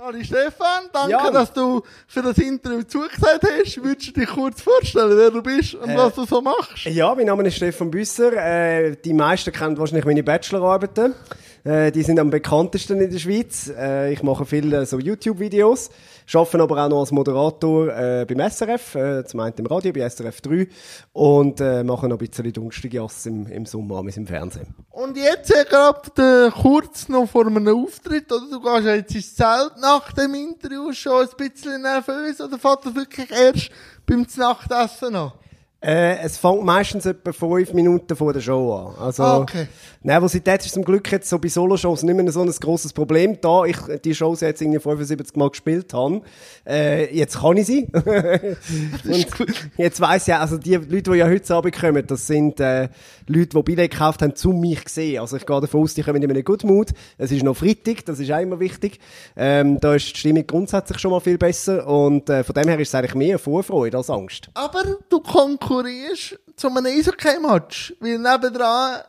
Hallo Stefan, danke, Ja. dass du für das Interview zugesagt hast. Würdest du dich kurz vorstellen, wer du bist und Äh, was du so machst? Ja, mein Name ist Stefan Büsser. Äh, die meisten kennen wahrscheinlich meine Bachelorarbeiten. Äh, die sind am bekanntesten in der Schweiz. Äh, ich mache viele so YouTube-Videos, arbeite aber auch noch als Moderator äh, beim SRF, äh, zum einen im Radio, bei SRF 3 und äh, mache noch ein bisschen Dunstigas im, im Sommer im Fernsehen. Und jetzt gerade kurz noch vor einem Auftritt, oder? Du gehst ja jetzt ins Zelt nach dem Interview schon ein bisschen nervös, oder fährt das wirklich erst beim Nachtessen an? Äh, es fängt meistens etwa fünf Minuten vor der Show an. Also, Ah, okay. Nervosität ist zum Glück jetzt so bei Solo-Shows nicht mehr so ein grosses Problem. Da ich die Shows jetzt irgendwie 75 Mal gespielt habe, äh, jetzt kann ich sie. Und jetzt weiss ich auch, also die Leute, die ja heute Abend kommen, das sind äh, Leute, die Billett gekauft haben, zu mich gesehen. Also ich gehe davon aus, die kommen in einem Good Mood. Es ist noch Freitag, das ist auch immer wichtig. Ähm, da ist die Stimmung grundsätzlich schon mal viel besser und äh, von dem her ist es eigentlich mehr Vorfreude als Angst. Aber du konkurrierst zu einem Eishockey-Match, weil nebendran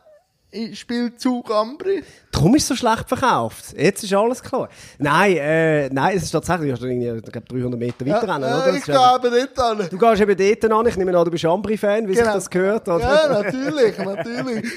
spielt Zug Ambri. Darum ist es so schlecht verkauft. Jetzt ist alles klar. Nein, äh, nein, es ist tatsächlich, du ich glaube, 300 Meter weiter rennen, ja, oder? Das ich gehe eben- dort an. Du gehst eben dort an, ich nehme an, du bist Ambri-Fan, wie sich Genau. das gehört, oder? Ja, natürlich, natürlich.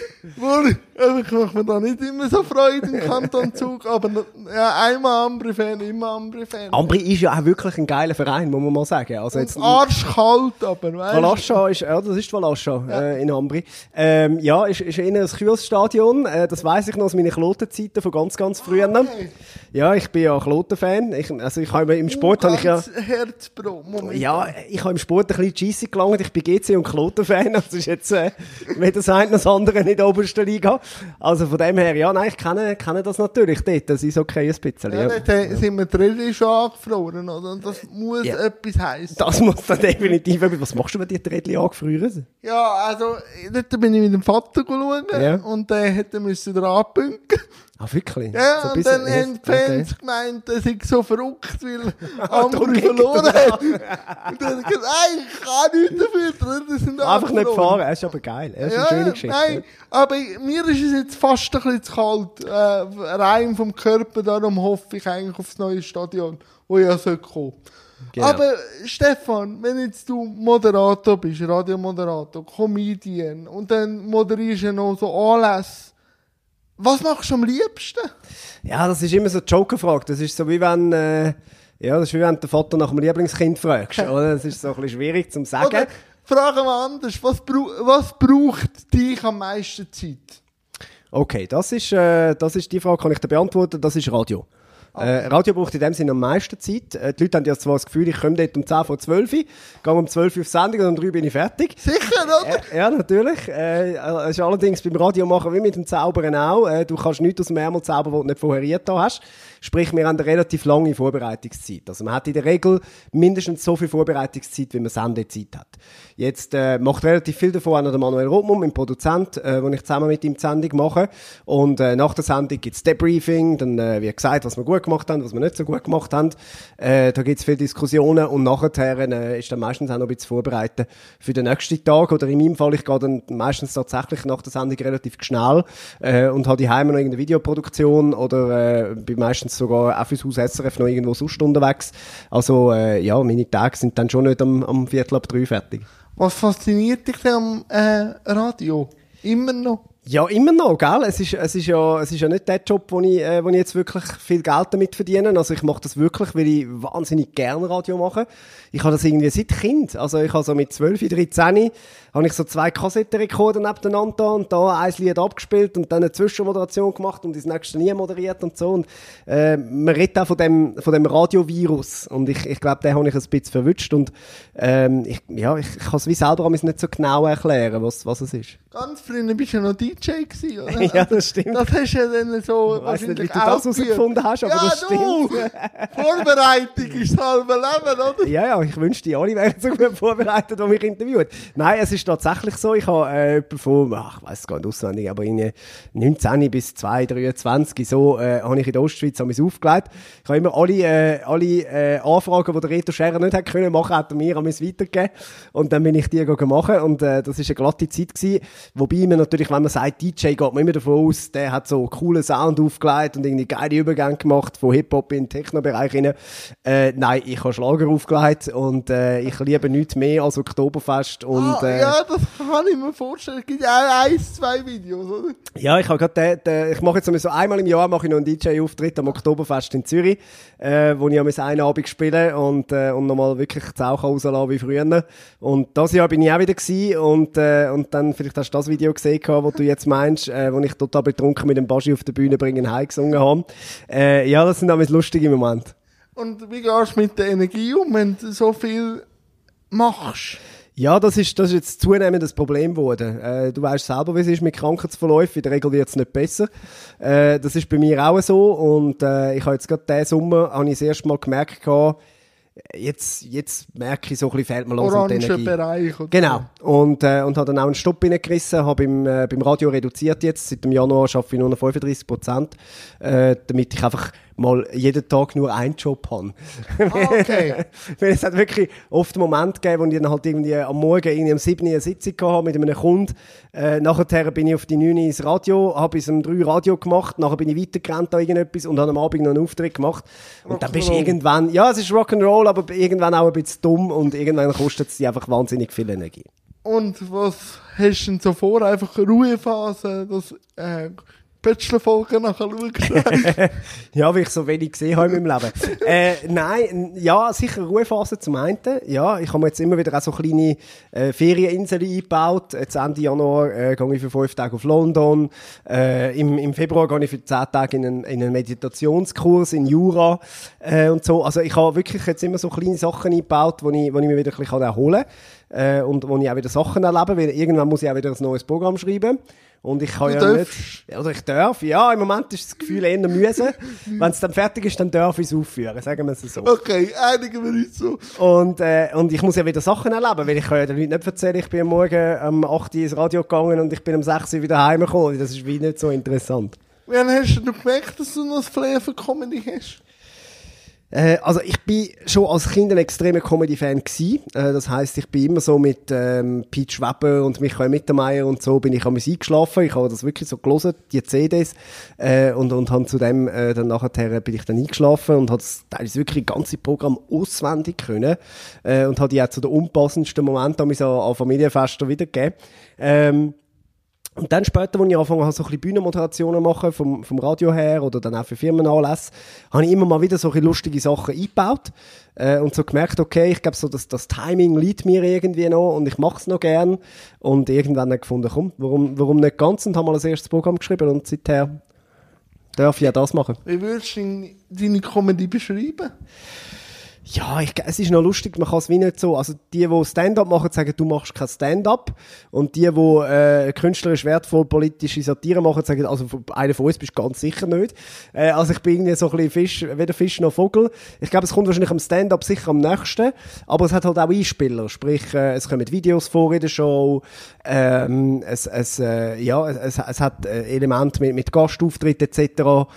Also ich mache mir da nicht immer so Freude im Kanton Zug, aber ja, einmal Ambri-Fan, immer Ambri-Fan. Ambri ist ja auch wirklich ein geiler Verein, muss man mal sagen. Also jetzt, Arschkalt, aber weißt. Valascha ist, ja, das ist Valascha, äh, in Ambri. Ähm, ja, ist, ist eher ein kühles Stadion, äh, das weiss ich noch aus meinen Klotenzeiten von ganz, ganz früher. Okay. Ja, ich bin ja Kloten-Fan. Ich, also ich habe im Sport habe ich ja... Herzbro, Moment. Ja, ich habe im Sport ein bisschen Cheesy gelangt. Ich bin GC und Kloten-Fan. Das ist jetzt äh, weder das eine noch das andere in der obersten Liga. Also von dem her, ja, nein, ich kenne, kenne das natürlich dort. Das ist okay, ein bisschen. Ja, Ja. dort äh, sind wir Rallye schon angefroren, oder? Und das muss Ja. etwas heißen. Das muss dann definitiv etwas. Was machst du, wenn die Rädchen angefrieren? Ja, also, dort bin ich mit dem Vater schauen Ja. und der hätte müssen dran abpünken. Ah, wirklich? Ja, So ein und bisschen- dann haben die okay. Fans gemeint, er sei so verrückt, weil andere geht verloren er hat. Und dann hat er gesagt, nein, ich kann nichts dafür, das sind Einfach nicht verloren. fahren, das ist aber geil. Das ist eine schöne Geschichte. Nein, aber mir ist es jetzt fast ein bisschen zu kalt, äh, rein vom Körper, darum hoffe ich eigentlich aufs neue Stadion, wo ja soll kommen. Genau. Aber Stefan, wenn jetzt du Moderator bist, Radiomoderator, Comedian und dann moderierst du noch so Anlässe, was machst du am liebsten? Ja, das ist immer so eine Joker-Frage. Das ist so wie wenn, äh, ja, das ist wie wenn du Vater nach dem Lieblingskind fragst, oder? Das ist so ein bisschen schwierig zum sagen. Oder fragen wir anders, was, brau was braucht dich am meisten Zeit? Okay, das ist, äh, das ist die Frage, kann ich dir beantworten, das ist Radio. Äh, Radio braucht in dem Sinne am meisten Zeit. Äh, die Leute haben ja zwar das Gefühl, ich komme dort um 10 vor 12 Uhr, gehe um 12 Uhr auf Sendung und um 3 bin ich fertig. Sicher, oder? Äh, ja, natürlich. Äh, es ist allerdings beim Radio machen wie mit dem Zaubern auch. Äh, du kannst nichts aus dem Ärmel zaubern, was du nicht vorher da hast. Sprich, wir haben eine relativ lange Vorbereitungszeit. Also man hat in der Regel mindestens so viel Vorbereitungszeit, wie man Sendezeit hat. Jetzt äh, macht relativ viel davon auch noch der Manuel Rothmund, mein Produzent, äh, wo ich zusammen mit ihm die Sendung mache. Und äh, nach der Sendung gibt's Debriefing, dann äh, wird gesagt, was wir gut gemacht haben, was wir nicht so gut gemacht haben. Äh, da gibt's viele Diskussionen und nachher äh, ist dann meistens auch noch ein bisschen vorbereiten für den nächsten Tag. Oder in meinem Fall, ich gehe dann meistens tatsächlich nach der Sendung relativ schnell äh, und habe die noch irgendeine Videoproduktion oder äh, bin meistens sogar auch fürs Haus SRF noch irgendwo sonst unterwegs. Also äh, ja, meine Tage sind dann schon nicht am, am Viertel ab drei fertig. Was fasziniert dich denn am äh, Radio? Immer noch? Ja, immer noch, gell? Es ist, es ist ja, es ist ja nicht der Job, wo ich, äh, wo ich jetzt wirklich viel Geld damit verdiene. Also ich mache das wirklich, weil ich wahnsinnig gerne Radio mache. Ich habe das irgendwie seit Kind. Also ich habe so mit 12, 13 habe ich so zwei Kassettenrekorder nebeneinander und da ein Lied abgespielt und dann eine Zwischenmoderation gemacht und das nächste nie moderiert und so. Und äh, man redet auch von dem, von dem Radiovirus. Und ich, ich glaube, den habe ich ein bisschen verwünscht. Und ähm, ich, ja, ich, kann es wie selber nicht so genau erklären, was, was es ist. Ganz früher bist du ja noch DJ gewesen, oder? Ja, das stimmt. Das hast du ja dann so Ich weiss nicht, wie wahrscheinlich du das herausgefunden hast, aber ja, das du! Vorbereitung ist das halbe Leben, oder? Ja, ja, ich wünschte, alle wären so gut vorbereitet, die mich interviewt. Nein, es ist tatsächlich so, ich habe äh, jemanden von, ach, ich weiss gar nicht auswendig, aber in 19 bis 2, 23, so, äh, habe ich in der Ostschweiz mich aufgelegt. Ich habe immer alle, äh, alle äh, Anfragen, die der Reto Scherer nicht hätte können machen, hat er mir an mich weitergegeben. Und dann bin ich die gegangen machen und äh, das ist eine glatte Zeit gewesen. Wobei man natürlich, wenn man sagt DJ, geht man immer davon aus, der hat so coolen Sound aufgelegt und irgendwie geile Übergänge gemacht von Hip-Hop in den Techno-Bereich rein. Äh, nein, ich habe Schlager aufgelegt und äh, ich liebe nichts mehr als Oktoberfest und... ah, äh, ja, das kann ich mir vorstellen. Es gibt ja auch eins, zwei Videos, oder? Ja, ich habe gerade den, den, ich mache jetzt so einmal im Jahr mache ich noch einen DJ-Auftritt am Oktoberfest in Zürich, äh, wo ich am einen Abend spiele und, äh, und nochmal wirklich die Sau rauslassen wie früher. Und das Jahr bin ich auch wieder gewesen und, äh, und dann vielleicht hast du das Video gesehen, was du jetzt meinst, äh, wo ich total betrunken mit dem Baschi auf der Bühne bringen heim gesungen habe. Äh, ja, das sind auch lustige Momente. Und wie gehst du mit der Energie um, wenn du so viel machst? Ja, das ist, das ist jetzt zunehmend das Problem geworden. Äh, du weißt selber, wie es ist mit Krankheitsverläufen. In der Regel wird es nicht besser. Äh, das ist bei mir auch so. Und äh, ich habe jetzt gerade diesen Sommer, habe ich das erste Mal gemerkt, gehabt, jetzt, jetzt merke ich, so ein bisschen fehlt mir langsam die Energie. Bereich. Oder Genau. Und, äh, und habe dann auch einen Stopp reingerissen, habe beim, äh, beim Radio reduziert jetzt. Seit dem Januar arbeite ich nur noch 35 Prozent, äh, damit ich einfach mal jeden Tag nur einen Job habe. Ah, okay. Weil es hat wirklich oft Momente gegeben, wo ich dann halt irgendwie am Morgen irgendwie um 7 Uhr eine Sitzung hatte mit einem Kunden. Äh, nachher bin ich auf die 9 Uhr ins Radio, habe bis um 3 Uhr Radio gemacht, nachher bin ich weitergerannt an irgendetwas und habe am Abend noch einen Auftritt gemacht. Und dann bist du irgendwann, ja, es ist Rock'n'Roll, aber irgendwann auch ein bisschen dumm und irgendwann kostet es dich einfach wahnsinnig viel Energie. Und was hast du denn so vor? Einfach eine Ruhephase, das äh, Bachelor-Folgen nachher schaust? Ja, weil ich so wenig gesehen habe in meinem Leben. äh, nein, ja, sicher Ruhephase zum einen. Ja, ich habe mir jetzt immer wieder auch so kleine äh, Ferieninseln eingebaut. Jetzt Ende Januar äh, gehe ich für fünf Tage auf London. Äh, im, Im Februar gehe ich für zehn Tage in einen, in einen Meditationskurs in Jura äh, und so. Also ich habe wirklich jetzt immer so kleine Sachen eingebaut, wo ich, wo ich mir wieder ein bisschen erholen kann. Äh, und wo ich auch wieder Sachen erlebe, weil irgendwann muss ich auch wieder ein neues Programm schreiben. Und ich kann Du ja darfst. nicht... Also ich darf, ja, im Moment ist das Gefühl eher mühsam. Wenn es dann fertig ist, dann darf ich es aufführen, sagen wir es so. okay, einigen wir uns so. Und, äh, und ich muss ja wieder Sachen erleben, weil ich kann ja den Leuten nicht erzählen, ich bin am Morgen um 8 Uhr ins Radio gegangen und ich bin um 6 Uhr wieder heimgekommen. Das ist wie nicht so interessant. Wann hast du gemerkt, dass du noch ein Flair für Comedy hast? Äh, also ich bin schon als Kind ein extremer Comedy-Fan gsi. Äh, das heißt, ich bin immer so mit ähm, Pete Weber und Michael Mittermeier und so bin ich am Musik geschlafen. Ich habe das wirklich so gelesen, die CDs äh, und und habe zu dem äh, dann nachher bin ich dann eingeschlafen und habe das teilweise wirklich das ganze Programm auswendig können äh, und habe die auch zu den unpassendsten Momenten an Familienfesten wiedergegeben. Ähm, und dann später, als ich angefangen habe, so ein bisschen Bühnenmoderationen machen, vom, vom Radio her oder dann auch für Firmenanlässe, habe ich immer mal wieder so ein lustige Sachen eingebaut äh, und so gemerkt, okay, ich glaube so, dass das Timing liegt mir irgendwie noch und ich mache es noch gern und irgendwann dann gefunden, komm, warum, warum nicht ganz und habe mal das erste Programm geschrieben und seither darf ich ja das machen. Wie würdest du deine Comedy beschreiben? Ja, ich, es ist noch lustig, man kann es wie nicht so, also die, die Stand-up machen, sagen, du machst kein Stand-up und die, die äh, künstlerisch wertvoll politische Satire machen, sagen, also einer von uns bist du ganz sicher nicht. Äh, also ich bin irgendwie so ein bisschen Fisch, weder Fisch noch Vogel. Ich glaube, es kommt wahrscheinlich am Stand-up sicher am nächsten, aber es hat halt auch Einspieler, sprich, äh, es kommen Videos vor in der Show, ähm, es, es, äh, ja, es, es hat äh, Elemente mit, mit Gastauftritt etc.,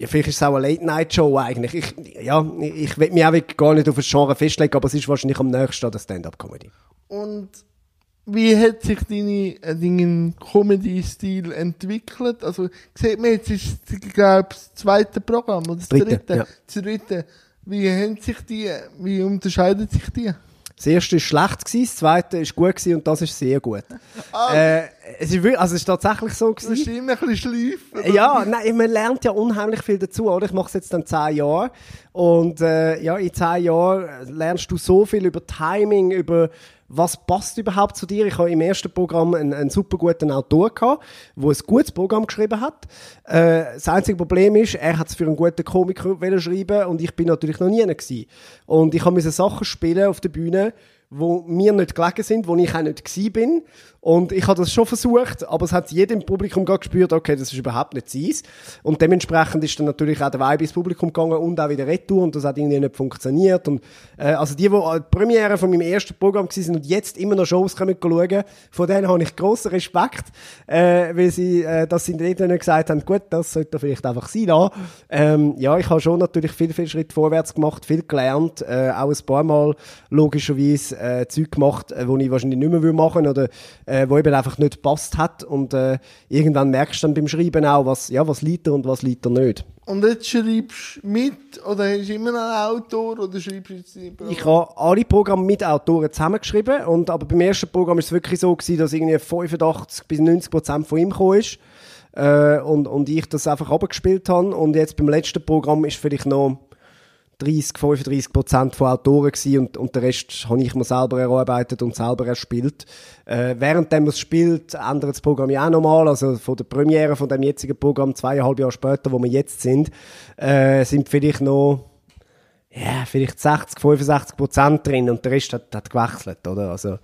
ja, vielleicht ist es auch eine Late-Night-Show eigentlich. Ich, ja, ich, ich will mich auch gar nicht auf ein Genre festlegen, aber es ist wahrscheinlich am nächsten an der Stand-Up-Comedy. Und wie hat sich deine, äh, dein Comedy-Stil entwickelt? Also, sieht man jetzt, ist ich glaube das zweite Programm oder das Dritte, dritte. ja. Das dritte. Wie haben sich die, wie unterscheiden sich die? Das erste war schlecht, das zweite war gut und das ist sehr gut. Ah, Äh, es, ist, also es ist tatsächlich so du musst gewesen. immer ein bisschen schleifen. Ja, nein, man lernt ja unheimlich viel dazu, oder? Ich mache es jetzt dann zehn Jahre und äh, ja, in zehn Jahren lernst du so viel über Timing, über was passt überhaupt zu dir. Ich habe im ersten Programm einen, einen super guten Autor gehabt, der ein gutes Programm geschrieben hat. Äh, das einzige Problem ist, er hat es für einen guten Komiker schreiben und ich bin natürlich noch nie einer gewesen. Und ich musste Sachen spielen auf der Bühne, wo mir nicht gelegen sind, wo ich auch nicht gsi bin. Und ich habe das schon versucht, aber es hat jedem im Publikum gespürt, okay, das ist überhaupt nicht seins. Und dementsprechend ist dann natürlich auch der Vibe ins Publikum gegangen und auch wieder retour und das hat irgendwie nicht funktioniert. Und, äh, also die, die an die Premiere von meinem ersten Programm sind und jetzt immer noch Shows kommen schauen, von denen habe ich grossen Respekt, äh, weil sie, äh, dass sie dann gesagt haben, gut, das sollte vielleicht einfach sein. Ähm, ja, ich habe schon natürlich viel, viel Schritt vorwärts gemacht, viel gelernt, äh, auch ein paar Mal logischerweise äh, Zeug gemacht, äh, wo ich wahrscheinlich nicht mehr will machen oder äh, wo eben einfach nicht gepasst hat. Und äh, irgendwann merkst du dann beim Schreiben auch, was, ja, was liegt er und was liegt er nicht. Und jetzt schreibst du mit oder hast du immer einen Autor oder schreibst du jetzt lieber? Ich habe alle Programme mit Autoren zusammengeschrieben und aber beim ersten Programm ist es wirklich so gewesen, dass irgendwie 85 bis 90 Prozent von ihm gekommen ist äh, und, und ich das einfach abgespielt habe und jetzt beim letzten Programm ist vielleicht noch 30, 35 Prozent von Autoren gewesen und, und den Rest habe ich mir selber erarbeitet und selber erspielt. Äh, währenddem es spielt, ändert das Programm ja auch nochmal. Also von der Premiere von dem jetzigen Programm, zweieinhalb Jahre später, wo wir jetzt sind, äh, sind vielleicht noch ja, vielleicht 60, 65 Prozent drin und der Rest hat, hat gewechselt, oder? Also,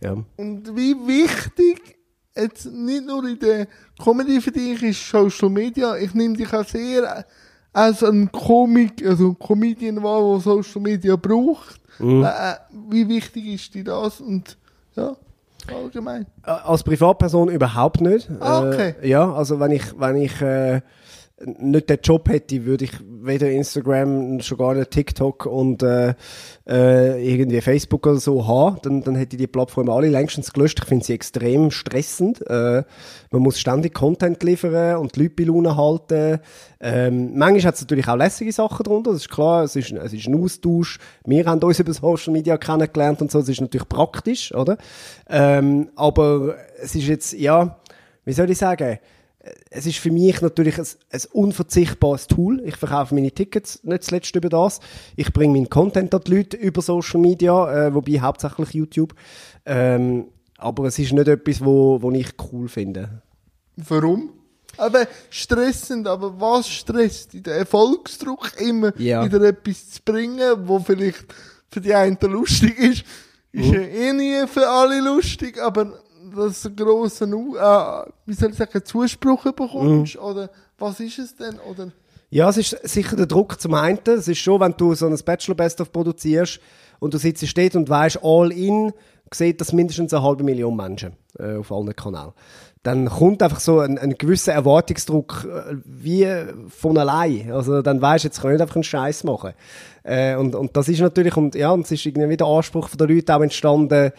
ja. Und wie wichtig, jetzt nicht nur in der Comedy für dich ist Social Media, ich nehme dich auch sehr als ein Komik, also ein Comedian wahr, der Social Media braucht. Mhm. Äh, wie wichtig ist dir das? Und ja, allgemein. Äh, Als Privatperson überhaupt nicht. Ah, okay. Äh, ja, also wenn ich, wenn ich äh, nicht den Job hätte, würde ich weder Instagram, schon gar nicht TikTok und äh, äh, irgendwie Facebook oder so haben, dann, dann hätte ich die Plattform alle längstens gelöscht. Ich finde sie extrem stressend. Äh, man muss ständig Content liefern und die Leute bei Laune halten. Ähm, manchmal hat es natürlich auch lässige Sachen drunter, das ist klar, es ist, es ist ein Austausch. Wir haben uns über Social Media kennengelernt und so, das ist natürlich praktisch, oder? Ähm, aber es ist jetzt, ja, wie soll ich sagen, es ist für mich natürlich ein, ein unverzichtbares Tool. Ich verkaufe meine Tickets nicht zuletzt über das. Ich bringe meinen Content an die Leute über Social Media, äh, wobei hauptsächlich YouTube. Ähm, aber es ist nicht etwas, wo, wo ich cool finde. Warum? Aber stressend, aber was stresst? Der Erfolgsdruck, immer Ja. wieder etwas zu bringen, wo vielleicht für die einen lustig ist, ist Mhm. ja eh nie für alle lustig, aber dass du einen grossen, äh, wie soll ich sagen, Zuspruch bekommst, Mhm. oder was ist es denn, oder? Ja, es ist sicher der Druck zum einen. Es ist schon, wenn du so ein Bachelor Best of produzierst und du sitzt dort und weißt, all in, sieht das mindestens eine halbe Million Menschen äh, auf allen Kanälen. Dann kommt einfach so ein, ein gewisser Erwartungsdruck äh, wie von allein. Also dann weißt du, jetzt kann ich nicht einfach einen Scheiß machen. Äh, und, und das ist natürlich, und ja, und es ist irgendwie wieder der Anspruch der Leute auch entstanden,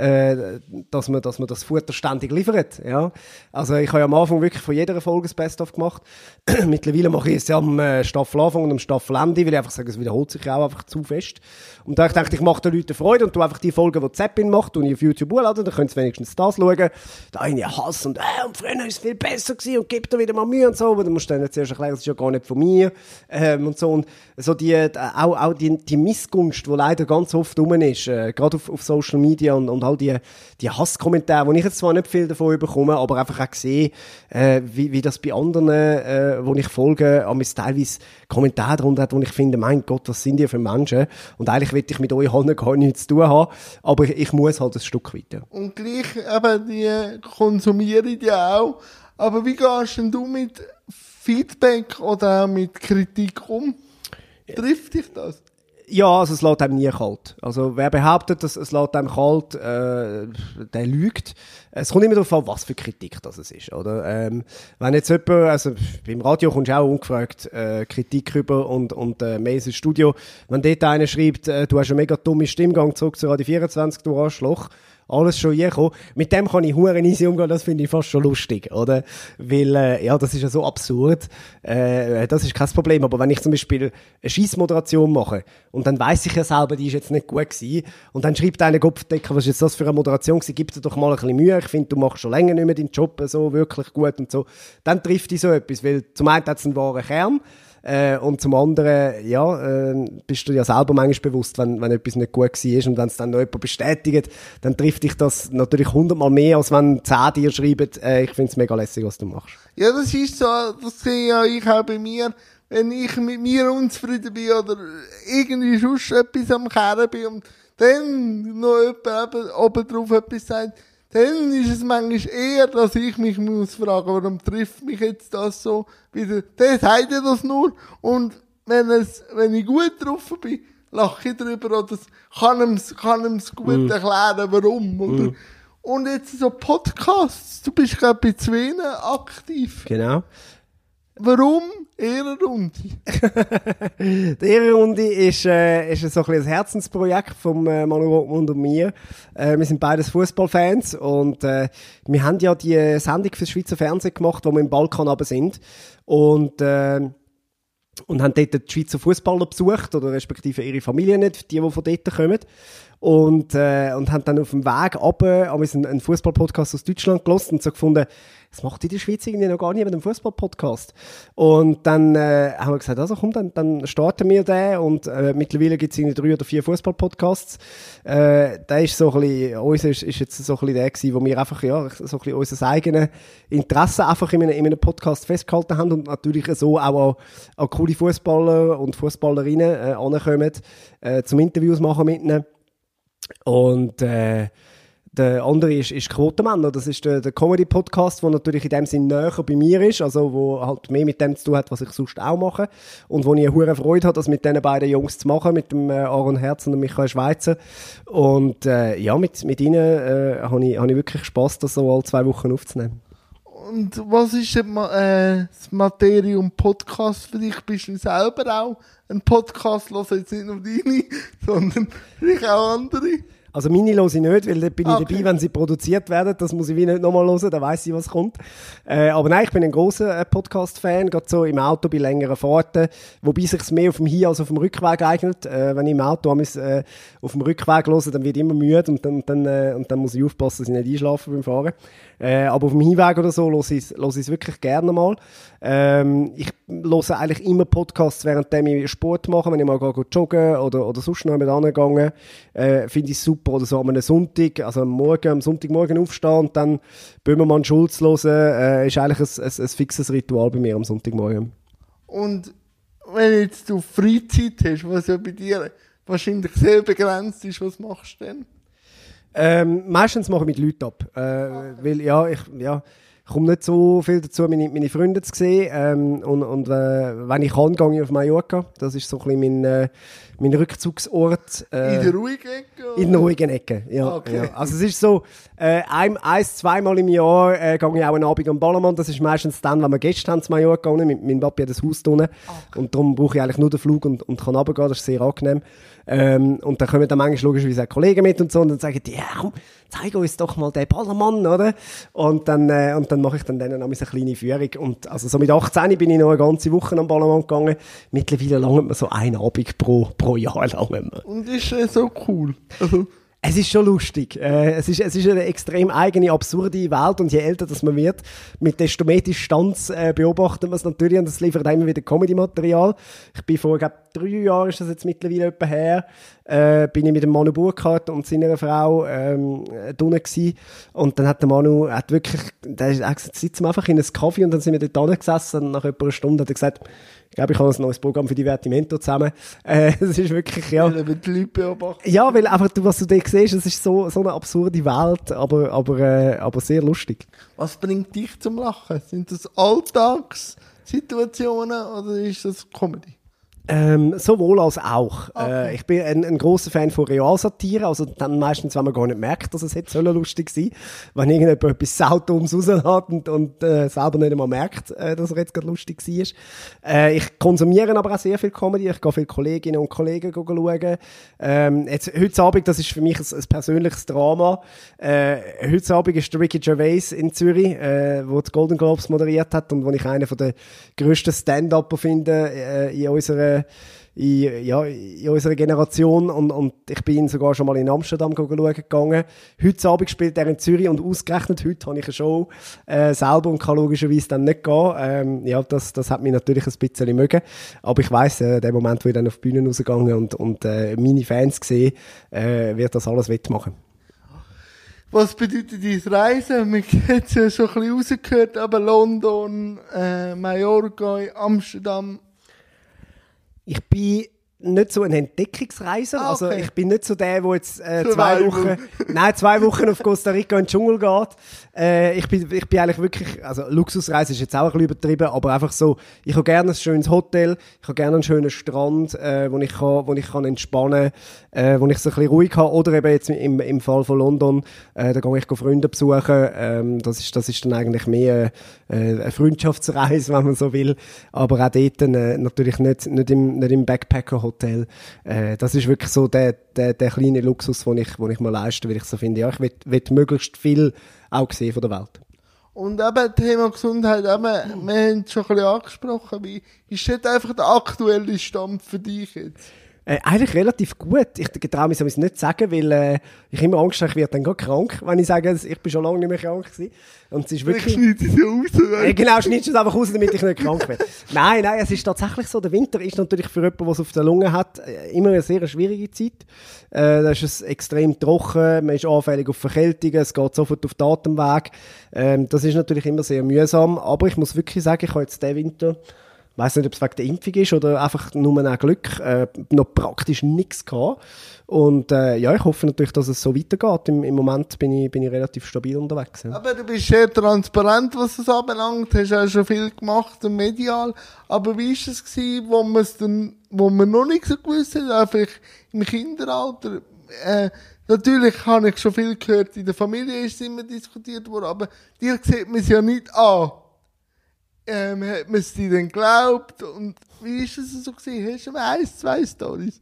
äh, dass, man, dass man das Futter ständig liefert. Ja? Also ich habe ja am Anfang wirklich von jeder Folge das Best-of gemacht. Mittlerweile mache ich es ja am äh, Staffelanfang und am Staffelende, weil ich einfach sage, es wiederholt sich auch einfach zu fest. Und da ich gedacht, ich mache den Leuten Freude und tu einfach die Folgen, die Zeppin macht, und ich auf YouTube hochladen, dann können sie wenigstens das schauen. Da habe ich Hass und, äh, und früher ist es viel besser gewesen und gibt da wieder mal Mühe und so, aber dann musst du dann zuerst erklären, das ist ja gar nicht von mir, ähm, und so. Und so die, äh, auch, auch die, die Missgunst, die leider ganz oft rum ist, äh, gerade auf, auf Social Media und, und all die, die Hasskommentare, wo ich jetzt zwar nicht viel davon bekomme, aber einfach auch sehe, äh, wie, wie das bei anderen, äh, wo ich folge, am teilweise Kommentare darunter hat, wo ich finde, mein Gott, was sind die für Menschen? Und eigentlich will ich mit euch allen gar nichts zu tun haben, aber ich, ich muss halt ein Stück weiter. Und gleich eben, die konsumieren die auch. Aber wie gehst denn du mit Feedback oder auch mit Kritik um? Trifft dich das? Ja, also es lässt einem nie kalt. Also wer behauptet, dass es lässt einem kalt, äh, der lügt. Es kommt immer darauf an, was für Kritik das ist, oder? Ähm, wenn jetzt jemand, also beim Radio kommst du auch ungefragt äh, Kritik rüber und, und äh, mehr Studio. Wenn dort einer schreibt, äh, du hast eine mega dumme Stimmgang zurück zu Radio 24, du Arschloch, alles schon hier gekommen. Mit dem kann ich hure easy umgehen, das finde ich fast schon lustig, oder? Weil, äh, ja, das ist ja so absurd. Äh, das ist kein Problem. Aber wenn ich zum Beispiel eine Scheissmoderation mache und dann weiß ich ja selber, die ist jetzt nicht gut gewesen und dann schreibt einer Kopfdecker, was ist jetzt das für eine Moderation gewesen, gib dir doch mal ein bisschen Mühe, ich finde, du machst schon länger nicht mehr deinen Job so wirklich gut und so. Dann trifft dich so etwas, weil zum einen hat es einen wahren Kern, äh, und zum anderen, ja, äh, bist du ja selber manchmal bewusst, wenn, wenn etwas nicht gut war und wenn es dann noch jemand bestätigt, dann trifft dich das natürlich hundertmal mehr, als wenn zehn dir schreiben, äh, ich finde es mega lässig, was du machst. Ja, das ist so, das sehe ja ich auch bei mir. Wenn ich mit mir unzufrieden bin oder irgendwie sonst etwas am Kehren bin und dann noch jemand eben oben drauf etwas sagt, dann ist es manchmal eher, dass ich mich muss fragen, warum trifft mich jetzt das so wieder. Der sagt ja das nur und wenn, es, wenn ich gut drauf bin, lache ich drüber oder kann ihm's, kann ihm's gut erklären, warum. Oder? Und jetzt so Podcasts, du bist glaube bei zwei aktiv. Genau. Warum Ehrenrunde? Die Ehrenrunde ist, äh, ist so ein, ein Herzensprojekt von äh, Manu Rottmund und mir. Äh, wir sind beides Fußballfans und äh, wir haben ja die Sendung fürs Schweizer Fernsehen gemacht, wo wir im Balkan aber sind. Und äh, und haben dort die Schweizer Fußballer besucht, oder respektive ihre Familie nicht, die, die von dort kommen. Und, äh, und haben dann auf dem Weg runter, haben wir einen, einen Fußball-Podcast aus Deutschland gelost und so gefunden, das macht in der Schweiz irgendwie noch gar mit einem Fußball-Podcast. Und dann äh, haben wir gesagt, also komm, dann, dann starten wir den und äh, mittlerweile gibt es irgendwie drei oder vier Fußball-Podcasts. Äh, der ist so ein bisschen, uns ist, ist jetzt so ein bisschen der gewesen, wo wir einfach, ja, so ein bisschen unser eigenes Interesse einfach in einem, in einem Podcast festgehalten haben und natürlich so auch an, an coole Fußballer und Fußballerinnen äh, ankommen, äh, zum Interviews machen mit ihnen. Und äh, der andere ist, ist Quotenmänner. Das ist der, der Comedy-Podcast, der natürlich in dem Sinn näher bei mir ist, also wo halt mehr mit dem zu tun hat, was ich sonst auch mache. Und wo ich eine hohe Freude habe, das mit diesen beiden Jungs zu machen, mit dem äh, Aaron Herz und dem Michael Schweizer. Und äh, ja, mit, mit ihnen äh, habe ich, hab ich wirklich Spass, das so alle zwei Wochen aufzunehmen. Und was ist äh, das Materium Podcast für dich? Bist du selber auch ein Podcast? Los jetzt nicht nur deine, sondern vielleicht auch andere? Also meine höre ich nicht, weil da bin ich okay. dabei, wenn sie produziert werden. Das muss ich wie nicht nochmal hören, dann weiss ich, was kommt. Äh, aber nein, ich bin ein großer äh, Podcast-Fan, gerade so im Auto bei längeren Fahrten, wobei sich es mehr auf dem Hin- als auf dem Rückweg eignet. Äh, wenn ich im Auto äh, auf dem Rückweg höre, dann wird ich immer müde und dann, dann, äh, und dann muss ich aufpassen, dass ich nicht einschlafe beim Fahren. Äh, aber auf dem Hinweg oder so höre ich es wirklich gerne mal. Ähm, ich höre eigentlich immer Podcasts, während ich Sport mache, wenn ich mal gehe, joggen oder, oder sonst noch mit angegangen. Äh, Finde ich super. Oder so am Sonntag, also am Morgen, am Sonntagmorgen aufstehen und dann Böhmermann Schulz hören, äh, ist eigentlich ein, ein, ein fixes Ritual bei mir am Sonntagmorgen. Und wenn jetzt du Freizeit hast, was ja bei dir wahrscheinlich sehr begrenzt ist, was machst du denn? Ähm, meistens mache ich mit Leuten ab. Äh. Weil, ja, ich, ja, komme nicht so viel dazu, meine, meine Freunde zu sehen. Ähm, und und äh, wenn ich kann, gehe ich auf Mallorca. Das ist so ein bisschen mein, äh, mein Rückzugsort. Äh, in der ruhigen Ecke? In der ruhigen Ecke, ja. Okay. ja. Also es ist so, äh, ein, eins, zweimal im Jahr äh, gehe ich auch einen Abend am Ballermann. Das ist meistens dann, wenn wir Gäste haben zu Mallorca. Mein, mein Papi hat ein Haus drinnen. Okay. Und darum brauche ich eigentlich nur den Flug und, und kann runtergehen. Das ist sehr angenehm. Ähm, und dann kommen dann manchmal logischerweise auch Kollegen mit und so und dann sagen die, ja komm, zeig uns doch mal den Ballermann, oder? Und dann, äh, und dann mache ich dann denen noch eine kleine Führung. Und also so mit 18 bin ich noch eine ganze Woche am Ballermann gegangen. Mittlerweile langt man so einen Abend pro, pro Jahr lang. Und ist äh, so cool. Also es ist schon lustig. Äh, es, ist, es ist eine extrem eigene, absurde Welt und je älter das man wird, mit desto mehr Distanz äh, beobachtet man es natürlich und das liefert immer wieder Comedy-Material. Ich bin vor, glaube drei Jahren ist das jetzt mittlerweile etwa her, äh, bin ich mit dem Manu Burkhardt und seiner Frau ähm, drinnen gewesen. und dann hat der Manu hat wirklich, der hat gesagt, sitzen wir einfach in einem Kaffee und dann sind wir dort gesessen und nach etwa einer Stunde hat er gesagt, ich glaube, ich habe ein neues Programm für Divertimento zusammen. Äh, das ist wirklich, ja. Weil die Leute beobachten. Ja, weil einfach, was du da siehst, es ist so, so eine absurde Welt, aber, aber, äh, aber sehr lustig. Was bringt dich zum Lachen? Sind das Alltagssituationen oder ist das Comedy? Ähm, sowohl als auch. Okay. Äh, ich bin ein, ein großer Fan von Realsatire, also dann meistens, wenn man gar nicht merkt, dass es hätte sollen lustig sein, wenn irgendjemand etwas saudums raushat und, und äh, selber nicht einmal merkt, äh, dass er jetzt gerade lustig war. Äh, ich konsumiere aber auch sehr viel Comedy, ich gehe viele Kolleginnen und Kollegen schauen. Ähm, jetzt, heute Abend, das ist für mich ein, ein persönliches Drama, äh, heute Abend ist Ricky Gervais in Zürich, äh, wo die Golden Globes moderiert hat und wo ich einen von der grössten Stand-Upper finde äh, in unserer in, ja, in unserer Generation und, und ich bin sogar schon mal in Amsterdam schauen gegangen. Heute Abend spielt er in Zürich und ausgerechnet heute habe ich eine Show äh, selber und kann logischerweise dann nicht gehen. Ähm, ja, das, das hat mich natürlich ein bisschen mögen. Aber ich weiss, äh, der Moment, wo ich dann auf die Bühne rausgegangen und, und äh, meine Fans gesehen, äh, wird das alles wettmachen. Was bedeutet diese Reise? Man hat es ja schon ein bisschen rausgehört, aber London, äh, Mallorca, Amsterdam, ich bin nicht so ein Entdeckungsreiser. Ah, Also okay. ich bin nicht so der, der jetzt äh, zwei Wochen, nein, zwei Wochen auf Costa Rica in den Dschungel geht. Äh, ich, bin, ich bin eigentlich wirklich, also Luxusreise ist jetzt auch ein bisschen übertrieben, aber einfach so, ich habe gerne ein schönes Hotel, ich habe gerne einen schönen Strand, äh, wo ich kann, wo ich kann entspannen, äh, wo ich so ein bisschen ruhig habe. Oder eben jetzt im, im Fall von London, äh, da gehe ich Freunde besuchen. Ähm, das ist, das ist dann eigentlich mehr äh, eine Freundschaftsreise, wenn man so will. Aber auch dort äh, natürlich nicht, nicht im, nicht im Backpacker-Hotel. Äh, das ist wirklich so der, der, der kleine Luxus, den ich, den ich mir leiste, weil ich so finde, ja, ich will möglichst viel auch sehen von der Welt. Und eben Thema Gesundheit, eben, wir haben es schon ein bisschen angesprochen, wie ist das einfach der aktuelle Stand für dich jetzt? Äh, eigentlich relativ gut. Ich traue mich es nicht zu sagen, weil äh, ich immer Angst habe, ich werde dann gar krank, wenn ich sage, ich bin schon lange nicht mehr krank gewesen. Und es ist Ich wirklich... schneide es ja raus. Äh, genau, schneidest du es einfach raus, damit ich nicht krank werde. nein, nein, es ist tatsächlich so, der Winter ist natürlich für jemanden, der es auf der Lunge hat, äh, immer eine sehr schwierige Zeit. Äh, da ist es extrem trocken, man ist anfällig auf Verkältungen, es geht sofort auf den Atemweg. Ähm, das ist natürlich immer sehr mühsam, aber ich muss wirklich sagen, ich habe jetzt den Winter ich weiß nicht, ob es wegen der Impfung ist oder einfach nur ein Glück, äh, noch praktisch nichts gehabt. Und äh, ja, ich hoffe natürlich, dass es so weitergeht. Im, im Moment bin ich, bin ich relativ stabil unterwegs. Ja. Aber du bist sehr transparent, was das anbelangt, hast auch schon viel gemacht und medial. Aber wie war es gewesen, wo dann, wo man noch nicht so gewusst hat, einfach im Kinderalter? Äh, natürlich habe ich schon viel gehört, in der Familie ist es immer diskutiert worden, aber dir sieht man es ja nicht an. Ähm, hat man es denn geglaubt? Und wie ist es so gewesen? Hast du eins, zwei Stories?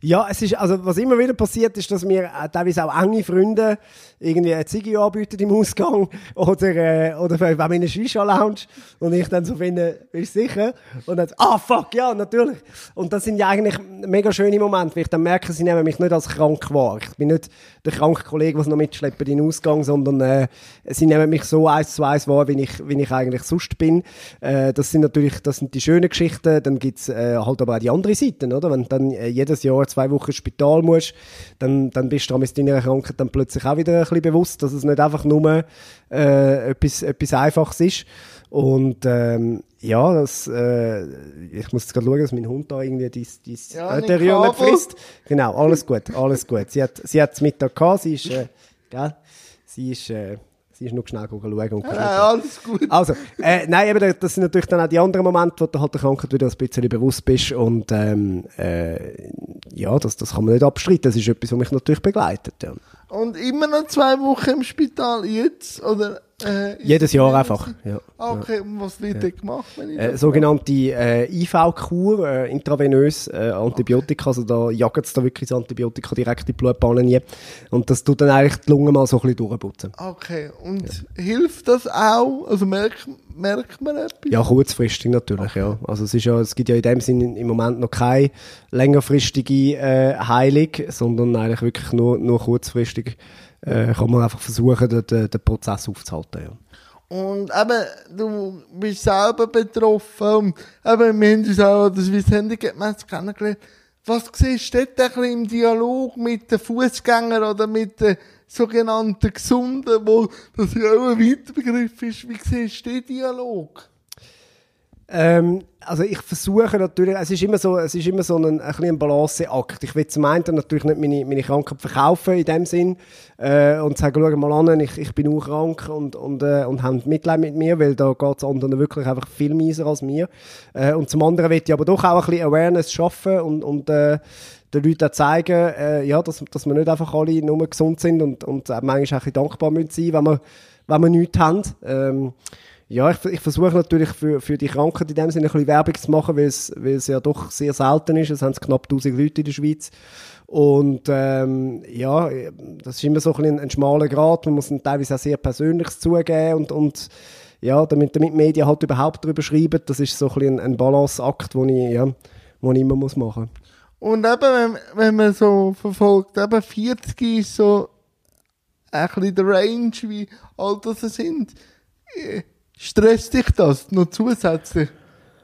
Ja, es ist, also, was immer wieder passiert, ist, dass mir äh, teilweise auch enge Freunde irgendwie eine Ziege anbieten im Ausgang oder, äh, oder wenn einer Shisha-Lounge und ich dann so finde, bist du sicher? Und dann, ah, fuck, ja, natürlich. Und das sind ja eigentlich mega schöne Momente, weil ich dann merke, sie nehmen mich nicht als krank wahr. Ich bin nicht der kranke Kollege, der noch mitschleppt in den Ausgang, sondern äh, sie nehmen mich so eins zu eins wahr, wie ich, wie ich eigentlich sonst bin. Äh, das sind natürlich, das sind die schönen Geschichten, dann gibt's äh, halt aber auch die andere Seite, oder? Wenn du dann äh, jedes Jahr zwei Wochen ins Spital musst, dann, dann bist du mit deiner Krankheit dann plötzlich auch wieder ein bisschen bewusst, dass es nicht einfach nur äh, etwas, etwas Einfaches ist. Und ähm, ja, das, äh, ich muss jetzt gerade schauen, dass mein Hund da irgendwie dies, dies Ja, äh, nicht frisst. Genau, alles gut, alles gut. Sie hat, sie hat es Mittag gehabt, sie ist, äh, gell? Sie ist, äh, sie ist nur schnell schauen und gucken. alles gut. Also, äh, nein, eben, das sind natürlich dann auch die anderen Momente, wo du halt der Krankheit wieder ein bisschen bewusst bist und ähm, äh, ja, das, das kann man nicht abstreiten. Das ist etwas, was mich natürlich begleitet. Ja. Und immer noch zwei Wochen im Spital jetzt? Oder, äh, Jedes Jahr einfach. Ja. Okay, und was wird denn gemacht, wenn ich Äh, sogenannte äh, IV-Kur, äh, intravenös äh, Antibiotika, also da jagt es da wirklich das Antibiotika direkt in die Blutbahn rein. Und das tut dann eigentlich die Lunge mal so ein bisschen durchputzen. Okay, und hilft das auch? Also merkt, merkt man etwas? Ja, kurzfristig natürlich, ja. Also es ist ja, es gibt ja in dem Sinne im Moment noch keine längerfristige äh, Heilung, sondern eigentlich wirklich nur, nur kurzfristig äh, kann man einfach versuchen, den, den, Prozess aufzuhalten, ja. Und eben, du bist selber betroffen und eben, wir haben uns auch an der Swiss Handicap Match kennengelernt. Was siehst du dort im Dialog mit den Fußgängern oder mit den sogenannten Gesunden, wo das ja auch ein weiter Begriff ist? Wie siehst du den Dialog? Ähm, also ich versuche natürlich, es ist immer so, es ist immer so ein, ein, ein Balanceakt. Ich will zum einen natürlich nicht meine, meine Krankheit verkaufen in dem Sinn äh, und sagen, schau mal an, ich, ich bin auch krank und, und, äh, und haben Mitleid mit mir, weil da geht es anderen wirklich einfach viel mieser als mir. Äh, und zum anderen will ich aber doch auch ein bisschen Awareness schaffen und, und äh, den Leuten auch zeigen, äh, ja, dass, dass wir nicht einfach alle nur gesund sind und, und manchmal auch ein bisschen dankbar müssen sein, wenn wir, wenn wir nichts haben. Ähm, ja, ich, ich versuche natürlich für, für die Krankheit in dem Sinne ein bisschen Werbung zu machen, weil es, weil es ja doch sehr selten ist. Es haben knapp 1000 Leute in der Schweiz. Und ähm, ja, das ist immer so ein, ein, schmaler Grad. Man muss teilweise auch sehr Persönliches zugeben und, und ja, damit, damit die Medien halt überhaupt darüber schreiben. Das ist so ein, ein, Balanceakt, den ich, ja, ich immer muss machen muss. Und eben, wenn, wenn man so verfolgt, eben 40 ist so ein bisschen der Range, wie alt das sind. Stresst dich das noch zusätzlich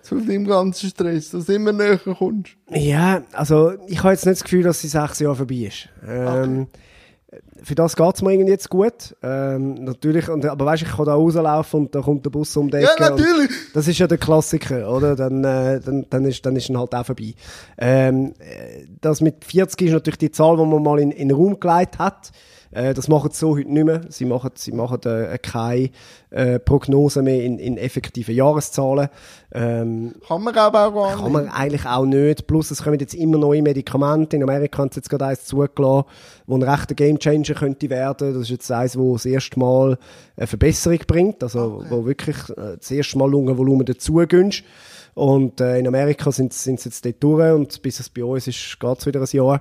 zu dem ganzen Stress, dass du immer näher kommst? Ja, also ich habe jetzt nicht das Gefühl, dass die sechs Jahre vorbei ist. Ähm, für das geht es mir irgendwie jetzt gut. Ähm, natürlich, und, aber weißt du, ich kann da rauslaufen und da kommt der Bus um die Ecke. Ja, natürlich. Das ist ja der Klassiker, oder? Dann, äh, dann, dann, ist, dann ist dann halt auch vorbei. Ähm, äh, das mit 40 ist natürlich die Zahl, die man mal in, in den Raum gelegt hat. Äh, das machen sie so heute nicht mehr. Sie machen, sie machen äh, keine äh, Prognose mehr in, in effektiven Jahreszahlen. Ähm, Kann man aber auch gar kann man eigentlich auch nicht. Plus, es kommen jetzt immer neue Medikamente. In Amerika haben sie jetzt gerade eins zugelassen, wo ein rechter Gamechanger könnte werden. Das ist jetzt eins, wo das erste Mal eine Verbesserung bringt. Also, Okay. wo wirklich äh, das erste Mal Lungenvolumen dazu gönnst. Und äh, in Amerika sind sie jetzt dort durch und bis es bei uns ist, geht es wieder ein Jahr.